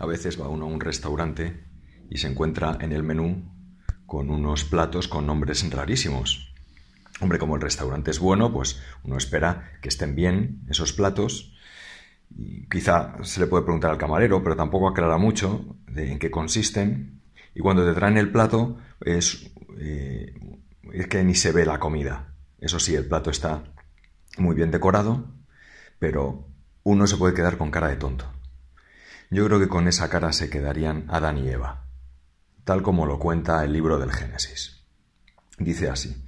A veces va uno a un restaurante y se encuentra en el menú con unos platos con nombres rarísimos. Hombre, como el restaurante es bueno, pues uno espera que estén bien esos platos. Quizá se le puede preguntar al camarero, pero tampoco aclara mucho en qué consisten. Y cuando te traen el plato, eh, es que ni se ve la comida. Eso sí, el plato está muy bien decorado, pero uno se puede quedar con cara de tonto. Yo creo que con esa cara se quedarían Adán y Eva, tal como lo cuenta el libro del Génesis. Dice así,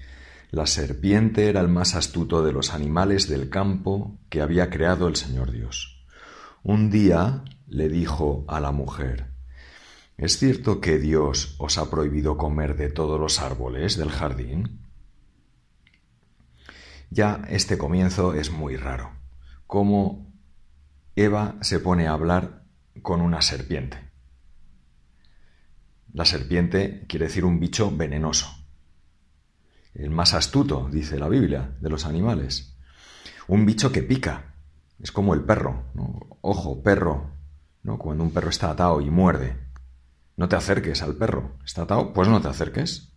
la serpiente era el más astuto de los animales del campo que había creado el Señor Dios. Un día le dijo a la mujer, ¿Es cierto que Dios os ha prohibido comer de todos los árboles del jardín? Ya este comienzo es muy raro. Cómo Eva se pone a hablar con una serpiente. La serpiente quiere decir un bicho venenoso el más astuto, dice la Biblia, de los animales. Un bicho que pica, es como el perro, ojo, perro, ¿no? cuando un perro está atado y muerde. No te acerques al perro, está atado, pues no te acerques.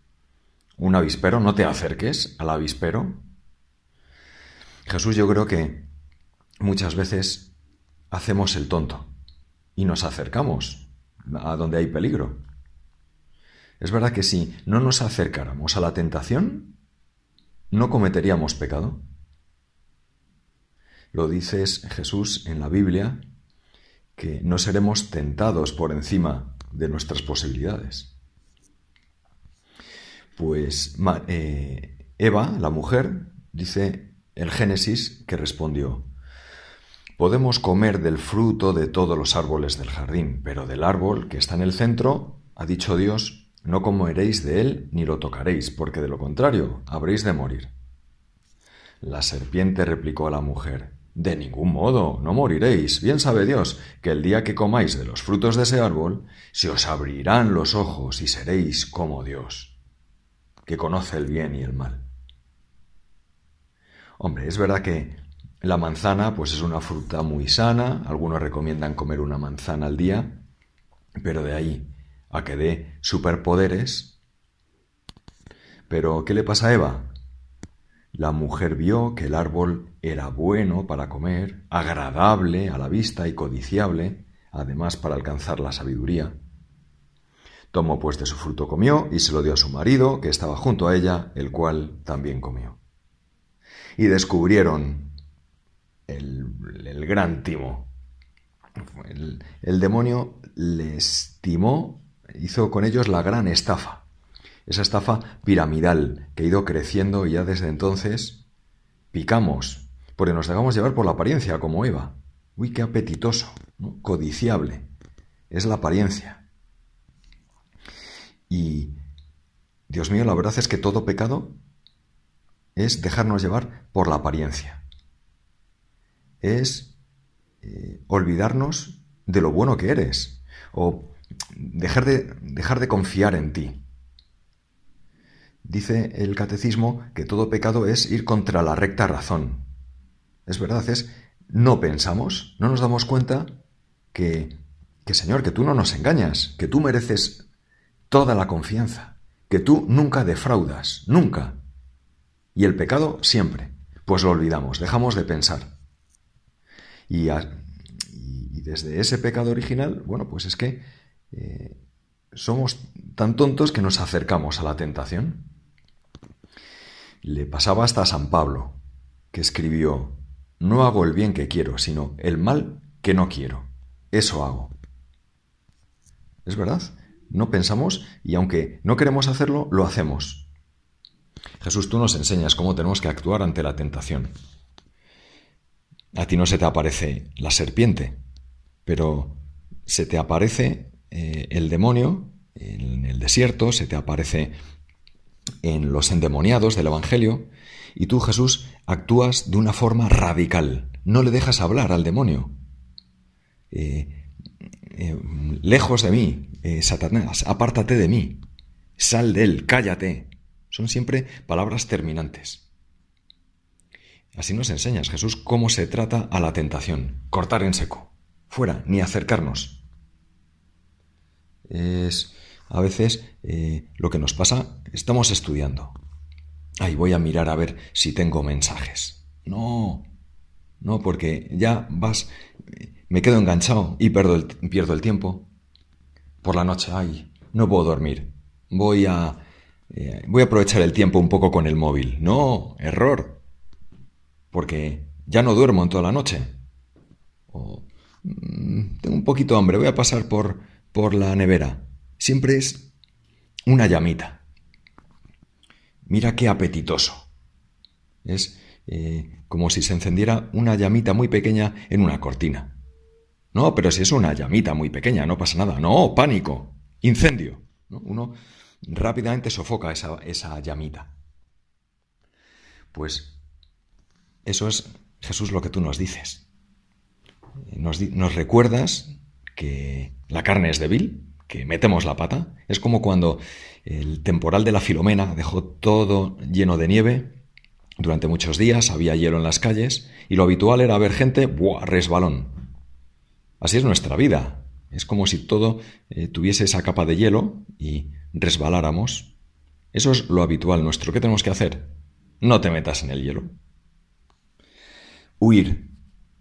Un avispero, no te acerques al avispero. Jesús yo creo que muchas veces hacemos el tonto y nos acercamos a donde hay peligro. Es verdad que si no nos acercáramos a la tentación, no cometeríamos pecado. Lo dices Jesús en la Biblia, que no seremos tentados por encima de nuestras posibilidades. Pues eh, Eva, la mujer, dice el Génesis que respondió, Podemos comer del fruto de todos los árboles del jardín, pero del árbol que está en el centro, ha dicho Dios, no comeréis de él ni lo tocaréis, porque de lo contrario habréis de morir. La serpiente replicó a la mujer, De ningún modo, no moriréis. Bien sabe Dios que el día que comáis de los frutos de ese árbol, se os abrirán los ojos y seréis como Dios, que conoce el bien y el mal. Hombre, es verdad que la manzana pues es una fruta muy sana, algunos recomiendan comer una manzana al día, pero de ahí a que dé superpoderes. Pero, ¿qué le pasa a Eva? La mujer vio que el árbol era bueno para comer, agradable a la vista y codiciable, además para alcanzar la sabiduría. Tomó pues de su fruto comió y se lo dio a su marido, que estaba junto a ella, el cual también comió. Y descubrieron el, gran timo. El demonio les timó hizo con ellos la gran estafa, esa estafa piramidal que ha ido creciendo y ya desde entonces picamos, porque nos dejamos llevar por la apariencia como Eva. Uy, qué apetitoso, codiciable. Es la apariencia. Y, Dios mío, la verdad es que todo pecado es dejarnos llevar por la apariencia. Es eh, olvidarnos de lo bueno que eres. O dejar de, dejar de confiar en ti. Dice el catecismo que todo pecado es ir contra la recta razón. Es verdad, es no pensamos, no nos damos cuenta que, que Señor, que tú no nos engañas, que tú mereces toda la confianza, que tú nunca defraudas, nunca. Y el pecado siempre. Pues lo olvidamos, dejamos de pensar. Y, desde ese pecado original, bueno, pues es que eh, somos tan tontos que nos acercamos a la tentación. Le pasaba hasta a San Pablo, que escribió, no hago el bien que quiero, sino el mal que no quiero. Eso hago. Es verdad, no pensamos y aunque no queremos hacerlo, lo hacemos. Jesús, tú nos enseñas cómo tenemos que actuar ante la tentación. A ti no se te aparece la serpiente, pero se te aparece eh, el demonio en el desierto, se te aparece en los endemoniados del Evangelio, y tú, Jesús, actúas de una forma radical. No le dejas hablar al demonio. Eh, eh, lejos de mí, Satanás, apártate de mí, sal de él, cállate. Son siempre palabras terminantes. Así nos enseñas, Jesús, cómo se trata a la tentación. Cortar en seco. Fuera, ni acercarnos. es a veces eh, lo que nos pasa, estamos estudiando. Ahí voy a mirar a ver si tengo mensajes. No, no, porque ya vas, me quedo enganchado y pierdo el, pierdo el tiempo. Por la noche, ay, no puedo dormir. Voy a, eh, voy a aprovechar el tiempo un poco con el móvil. No, error. Porque ya no duermo en toda la noche. O mm, tengo un poquito de hambre, voy a pasar por, por la nevera. Siempre es una llamita. Mira qué apetitoso. Es eh, como si se encendiera una llamita muy pequeña en una cortina. No, pero si es una llamita muy pequeña, no pasa nada. No, pánico, incendio. Uno rápidamente sofoca esa, esa llamita. Pues eso es Jesús lo que tú nos dices. Nos, recuerdas que la carne es débil, que metemos la pata. Es como cuando el temporal de la Filomena dejó todo lleno de nieve. Durante muchos días había hielo en las calles y lo habitual era ver gente, ¡buah! resbalón. Así es nuestra vida. Es como si todo eh, tuviese esa capa de hielo y resbaláramos. Eso es lo habitual nuestro. ¿Qué tenemos que hacer? No te metas en el hielo. Huir.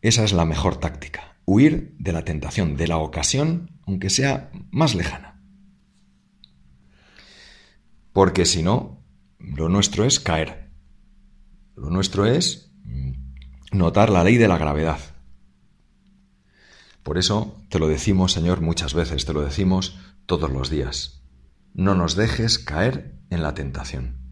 Esa es la mejor táctica. Huir de la tentación, de la ocasión, aunque sea más lejana. Porque si no, lo nuestro es caer. Lo nuestro es mm, notar la ley de la gravedad. Por eso te lo decimos, Señor, muchas veces, te lo decimos todos los días. No nos dejes caer en la tentación.